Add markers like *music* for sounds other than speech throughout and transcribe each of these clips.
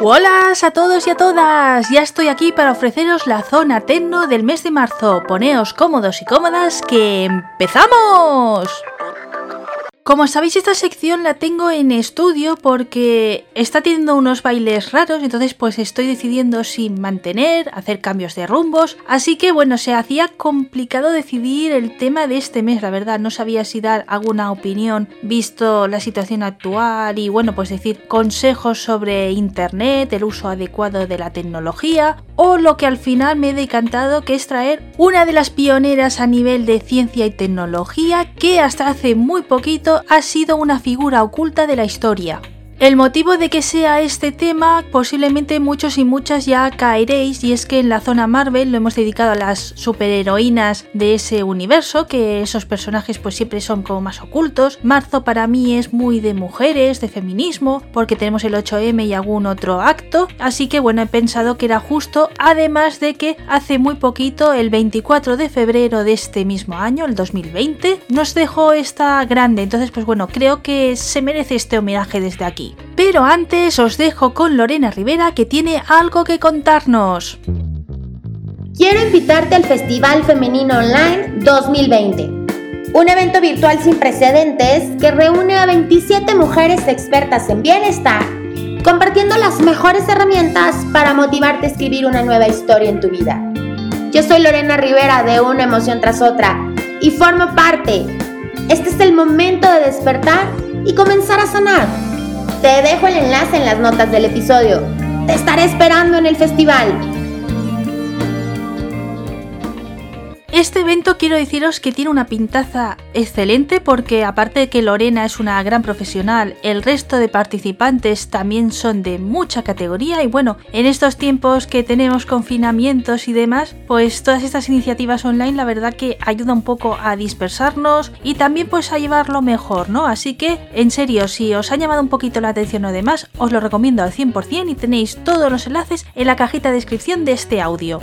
Hola a todos y a todas, ya estoy aquí para ofreceros la zona Tecno del mes de marzo. Poneos cómodos y cómodas que empezamos. Como sabéis, esta sección la tengo en estudio porque está teniendo unos bailes raros, entonces pues estoy decidiendo si mantener, hacer cambios de rumbos, así que bueno, se hacía complicado decidir el tema de este mes, la verdad, no sabía si dar alguna opinión visto la situación actual y bueno, pues decir consejos sobre internet, el uso adecuado de la tecnología o lo que al final me he decantado que es traer una de las pioneras a nivel de ciencia y tecnología que hasta hace muy poquito ha sido una figura oculta de la historia. El motivo de que sea este tema posiblemente muchos y muchas ya caeréis y es que en la zona Marvel lo hemos dedicado a las superheroínas de ese universo, que esos personajes pues siempre son como más ocultos. Marzo para mí es muy de mujeres, de feminismo, porque tenemos el 8M y algún otro acto, así que bueno, he pensado que era justo, además de que hace muy poquito, el 24 de febrero de este mismo año, el 2020, nos dejó esta grande, entonces pues bueno, creo que se merece este homenaje desde aquí. Pero antes os dejo con Lorena Rivera que tiene algo que contarnos. Quiero invitarte al Festival Femenino Online 2020, un evento virtual sin precedentes que reúne a 27 mujeres expertas en bienestar, compartiendo las mejores herramientas para motivarte a escribir una nueva historia en tu vida. Yo soy Lorena Rivera de Una Emoción tras Otra y formo parte. Este es el momento de despertar y comenzar a sanar. Te dejo el enlace en las notas del episodio. Te estaré esperando en el festival. Este evento quiero deciros que tiene una pintaza excelente porque aparte de que Lorena es una gran profesional, el resto de participantes también son de mucha categoría y bueno, en estos tiempos que tenemos confinamientos y demás, pues todas estas iniciativas online la verdad que ayuda un poco a dispersarnos y también pues a llevarlo mejor, ¿no? Así que en serio, si os ha llamado un poquito la atención o demás, os lo recomiendo al 100% y tenéis todos los enlaces en la cajita de descripción de este audio.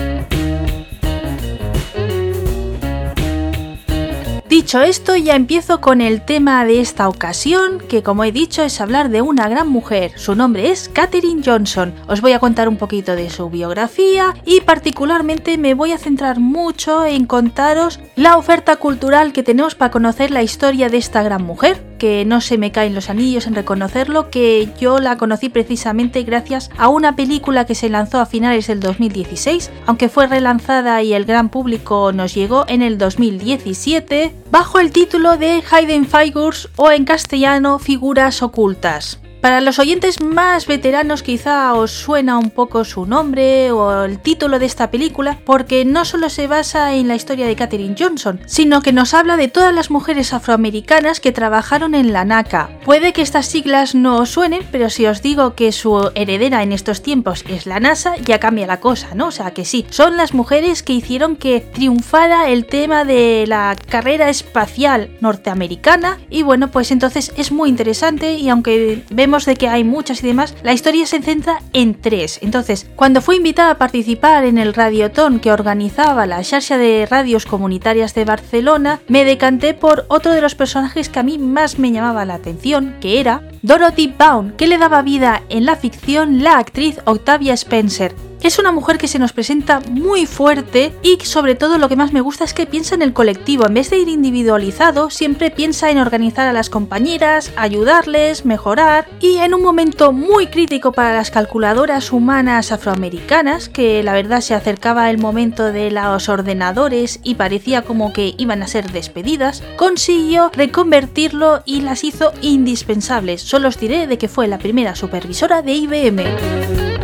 Dicho esto, ya empiezo con el tema de esta ocasión, que como he dicho es hablar de una gran mujer. Su nombre es Katherine Johnson. Os voy a contar un poquito de su biografía y particularmente me voy a centrar mucho en contaros la oferta cultural que tenemos para conocer la historia de esta gran mujer, que no se me caen los anillos en reconocerlo, que yo la conocí precisamente gracias a una película que se lanzó a finales del 2016, aunque fue relanzada y el gran público nos llegó en el 2017 bajo el título de Hidden Figures o en castellano Figuras Ocultas. Para los oyentes más veteranos quizá os suena un poco su nombre o el título de esta película porque no solo se basa en la historia de Katherine Johnson, sino que nos habla de todas las mujeres afroamericanas que trabajaron en la NACA. Puede que estas siglas no os suenen, pero si os digo que su heredera en estos tiempos es la NASA, ya cambia la cosa, ¿no? O sea que sí, son las mujeres que hicieron que triunfara el tema de la carrera espacial norteamericana y bueno, pues entonces es muy interesante y aunque vemos de que hay muchas y demás, la historia se centra en tres. Entonces, cuando fui invitada a participar en el radiotón que organizaba la Xarxa de Radios Comunitarias de Barcelona, me decanté por otro de los personajes que a mí más me llamaba la atención, que era Dorothy Baum, que le daba vida en la ficción la actriz Octavia Spencer, es una mujer que se nos presenta muy fuerte y sobre todo lo que más me gusta es que piensa en el colectivo. En vez de ir individualizado, siempre piensa en organizar a las compañeras, ayudarles, mejorar y en un momento muy crítico para las calculadoras humanas afroamericanas, que la verdad se acercaba el momento de los ordenadores y parecía como que iban a ser despedidas, consiguió reconvertirlo y las hizo indispensables. Solo os diré de que fue la primera supervisora de IBM.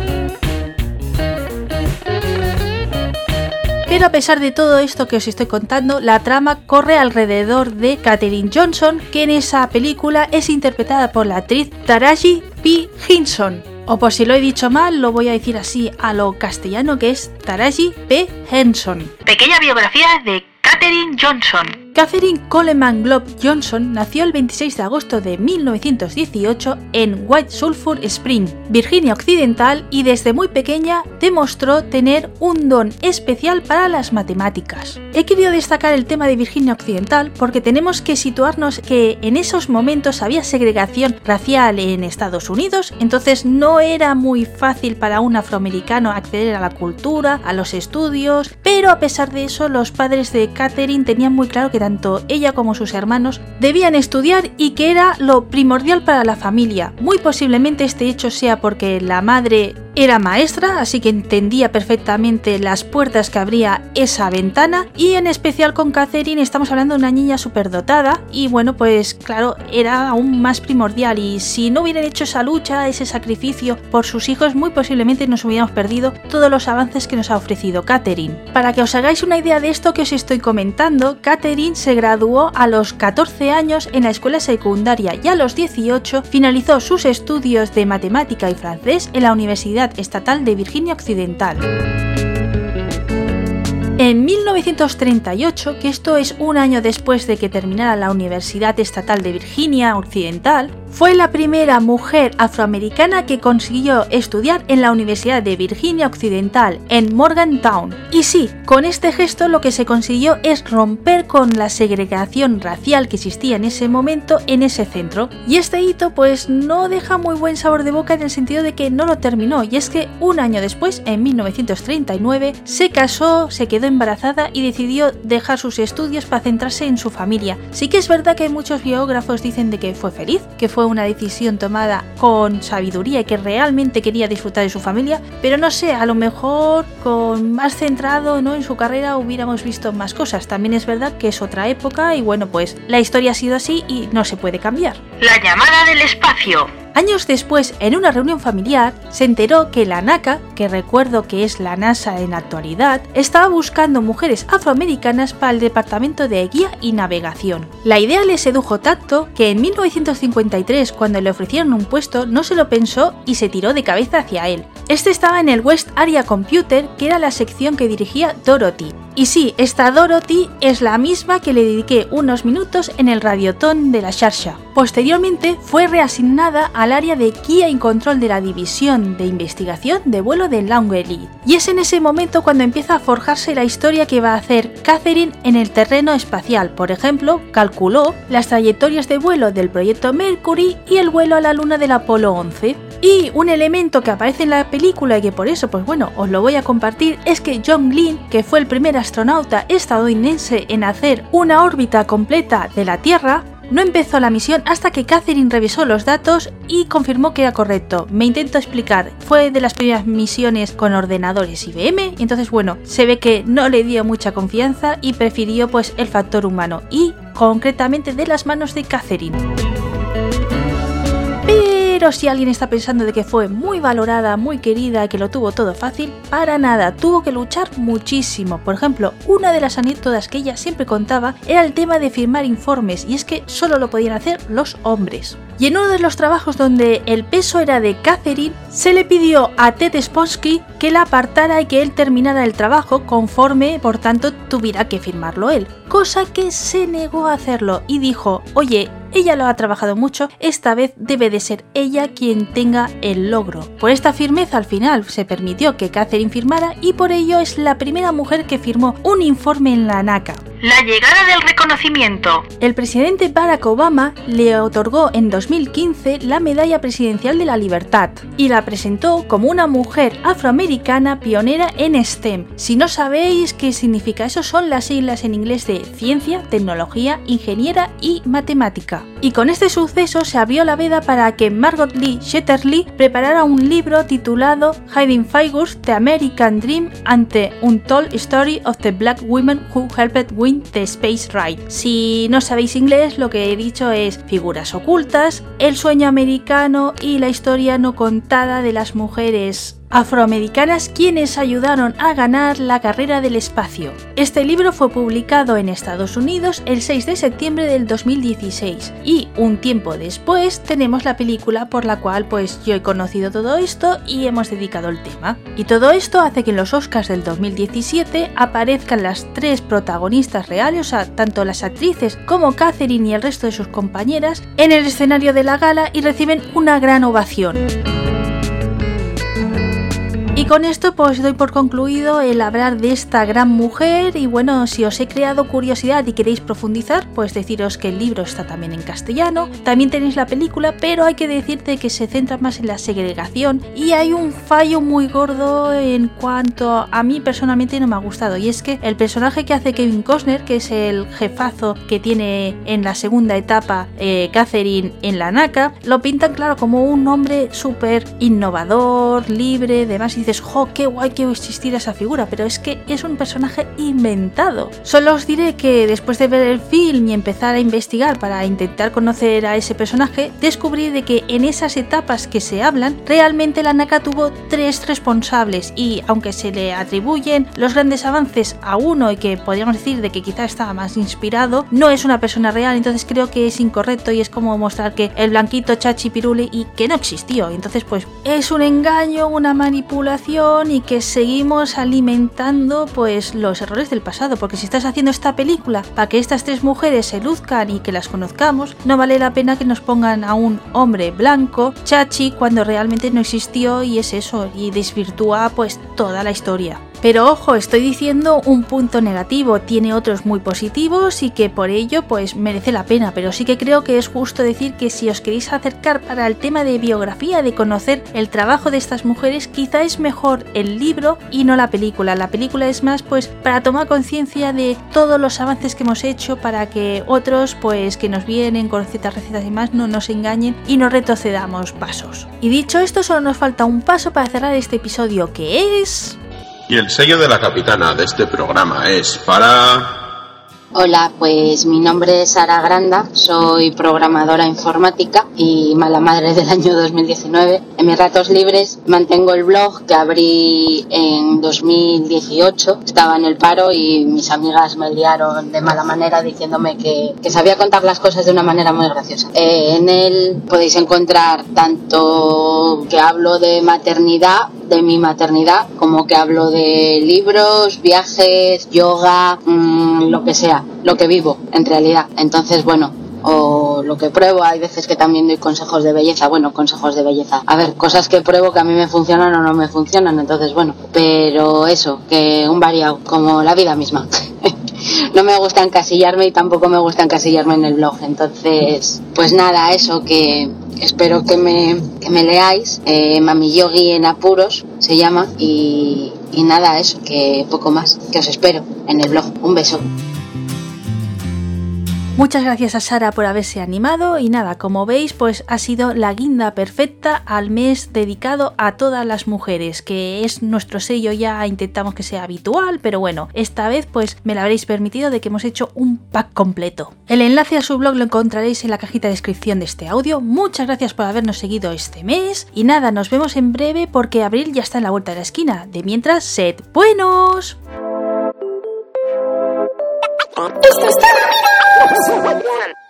Pero a pesar de todo esto que os estoy contando, la trama corre alrededor de Katherine Johnson, que en esa película es interpretada por la actriz Taraji P. Henson. O por si lo he dicho mal, lo voy a decir así a lo castellano que es Taraji P. Henson. Pequeña biografía de Katherine Johnson. Catherine Coleman Globe Johnson nació el 26 de agosto de 1918 en White Sulphur Spring, Virginia Occidental, y desde muy pequeña demostró tener un don especial para las matemáticas. He querido destacar el tema de Virginia Occidental porque tenemos que situarnos que en esos momentos había segregación racial en Estados Unidos, entonces no era muy fácil para un afroamericano acceder a la cultura, a los estudios, pero a pesar de eso los padres de Catherine tenían muy claro que tanto ella como sus hermanos debían estudiar y que era lo primordial para la familia. Muy posiblemente este hecho sea porque la madre era maestra, así que entendía perfectamente las puertas que abría esa ventana y en especial con Catherine estamos hablando de una niña superdotada y bueno, pues claro, era aún más primordial y si no hubieran hecho esa lucha, ese sacrificio por sus hijos, muy posiblemente nos hubiéramos perdido todos los avances que nos ha ofrecido Catherine. Para que os hagáis una idea de esto que os estoy comentando, Catherine se graduó a los 14 años en la escuela secundaria y a los 18 finalizó sus estudios de matemática y francés en la Universidad Estatal de Virginia Occidental. En 1938, que esto es un año después de que terminara la Universidad Estatal de Virginia Occidental, fue la primera mujer afroamericana que consiguió estudiar en la Universidad de Virginia Occidental, en Morgantown. Y sí, con este gesto lo que se consiguió es romper con la segregación racial que existía en ese momento en ese centro. Y este hito pues no deja muy buen sabor de boca en el sentido de que no lo terminó, y es que un año después, en 1939, se casó, se quedó embarazada y decidió dejar sus estudios para centrarse en su familia. Sí que es verdad que muchos biógrafos dicen de que fue feliz, que fue una decisión tomada con sabiduría y que realmente quería disfrutar de su familia, pero no sé, a lo mejor con más centrado ¿no? en su carrera hubiéramos visto más cosas. También es verdad que es otra época y bueno, pues la historia ha sido así y no se puede cambiar. La llamada del espacio. Años después, en una reunión familiar, se enteró que la NACA, que recuerdo que es la NASA en actualidad, estaba buscando mujeres afroamericanas para el departamento de guía y navegación. La idea le sedujo tanto que en 1953, cuando le ofrecieron un puesto, no se lo pensó y se tiró de cabeza hacia él. Este estaba en el West Area Computer, que era la sección que dirigía Dorothy. Y sí, esta Dorothy es la misma que le dediqué unos minutos en el radiotón de la Sharsha. Posteriormente fue reasignada al área de guía y control de la División de Investigación de Vuelo de Langley. Y es en ese momento cuando empieza a forjarse la historia que va a hacer Catherine en el terreno espacial. Por ejemplo, calculó las trayectorias de vuelo del proyecto Mercury y el vuelo a la Luna del Apolo 11. Y un elemento que aparece en la película y que por eso, pues bueno, os lo voy a compartir es que John Glenn, que fue el primer astronauta estadounidense en hacer una órbita completa de la Tierra, no empezó la misión hasta que Catherine revisó los datos y confirmó que era correcto. Me intento explicar, fue de las primeras misiones con ordenadores IBM, entonces bueno, se ve que no le dio mucha confianza y prefirió pues el factor humano y concretamente de las manos de Catherine. Pero si alguien está pensando de que fue muy valorada, muy querida, que lo tuvo todo fácil, para nada, tuvo que luchar muchísimo. Por ejemplo, una de las anécdotas que ella siempre contaba era el tema de firmar informes, y es que solo lo podían hacer los hombres. Y en uno de los trabajos donde el peso era de Catherine, se le pidió a Ted Sponsky que la apartara y que él terminara el trabajo conforme, por tanto, tuviera que firmarlo él. Cosa que se negó a hacerlo y dijo, oye, ella lo ha trabajado mucho, esta vez debe de ser ella quien tenga el logro. Por esta firmeza al final se permitió que Catherine firmara y por ello es la primera mujer que firmó un informe en la NACA. La llegada del reconocimiento. El presidente Barack Obama le otorgó en 2015 la Medalla Presidencial de la Libertad y la presentó como una mujer afroamericana pionera en STEM. Si no sabéis qué significa eso, son las siglas en inglés de ciencia, tecnología, ingeniera y matemática. Y con este suceso se abrió la veda para que Margot Lee Shetterly preparara un libro titulado Hiding Figures: The American Dream and the Untold Story of the Black Women Who Helped Win The Space Ride. Si no sabéis inglés, lo que he dicho es figuras ocultas, el sueño americano y la historia no contada de las mujeres afroamericanas quienes ayudaron a ganar la carrera del espacio. Este libro fue publicado en Estados Unidos el 6 de septiembre del 2016 y un tiempo después tenemos la película por la cual pues yo he conocido todo esto y hemos dedicado el tema. Y todo esto hace que en los Oscars del 2017 aparezcan las tres protagonistas reales, o sea, tanto las actrices como Catherine y el resto de sus compañeras, en el escenario de la gala y reciben una gran ovación. Y con esto pues doy por concluido el hablar de esta gran mujer. Y bueno, si os he creado curiosidad y queréis profundizar, pues deciros que el libro está también en castellano, también tenéis la película, pero hay que decirte que se centra más en la segregación. Y hay un fallo muy gordo en cuanto a mí personalmente no me ha gustado. Y es que el personaje que hace Kevin Costner, que es el jefazo que tiene en la segunda etapa eh, Catherine en la NACA, lo pintan claro como un hombre súper innovador, libre, demás y jo, qué guay que existiera esa figura, pero es que es un personaje inventado. Solo os diré que después de ver el film y empezar a investigar para intentar conocer a ese personaje, descubrí de que en esas etapas que se hablan, realmente la NACA tuvo tres responsables y aunque se le atribuyen los grandes avances a uno y que podríamos decir de que quizá estaba más inspirado, no es una persona real, entonces creo que es incorrecto y es como mostrar que el blanquito chachi piruli y que no existió. Entonces pues es un engaño, una manipulación y que seguimos alimentando pues los errores del pasado, porque si estás haciendo esta película para que estas tres mujeres se luzcan y que las conozcamos, no vale la pena que nos pongan a un hombre blanco, chachi, cuando realmente no existió y es eso, y desvirtúa pues toda la historia. Pero ojo, estoy diciendo un punto negativo, tiene otros muy positivos y que por ello pues merece la pena, pero sí que creo que es justo decir que si os queréis acercar para el tema de biografía, de conocer el trabajo de estas mujeres, quizá es mejor el libro y no la película. La película es más pues para tomar conciencia de todos los avances que hemos hecho para que otros pues que nos vienen con ciertas recetas y más no nos engañen y no retrocedamos pasos. Y dicho esto, solo nos falta un paso para cerrar este episodio que es... Y el sello de la capitana de este programa es para... Hola, pues mi nombre es Sara Granda, soy programadora informática y mala madre del año 2019. En mis ratos libres mantengo el blog que abrí en 2018. Estaba en el paro y mis amigas me liaron de mala manera diciéndome que, sabía contar las cosas de una manera muy graciosa. Eh, en él podéis encontrar tanto que hablo de maternidad, de mi maternidad, como que hablo de libros, viajes, yoga, mmm, lo que sea lo que vivo en realidad. Entonces, bueno, o lo que pruebo, hay veces que también doy consejos de belleza, bueno, consejos de belleza. A ver, cosas que pruebo que a mí me funcionan o no me funcionan, entonces bueno, pero eso, que un variado, como la vida misma. *laughs* *laughs* no me gusta encasillarme y tampoco me gusta encasillarme en el blog, entonces, pues nada, eso que espero que me, que me leáis, eh, Mami Yogi en apuros se llama y, y nada, eso, que poco más, que os espero en el blog. Un beso. Muchas gracias a Sara por haberse animado y nada, como veis, pues ha sido la guinda perfecta al mes dedicado a todas las mujeres, que es nuestro sello ya intentamos que sea habitual, pero bueno, esta vez pues me lo habréis permitido de que hemos hecho un pack completo. El enlace a su blog lo encontraréis en la cajita de descripción de este audio. Muchas gracias por habernos seguido este mes y nada, nos vemos en breve porque abril ya está en la vuelta de la esquina. De mientras, sed buenos. Esto está One.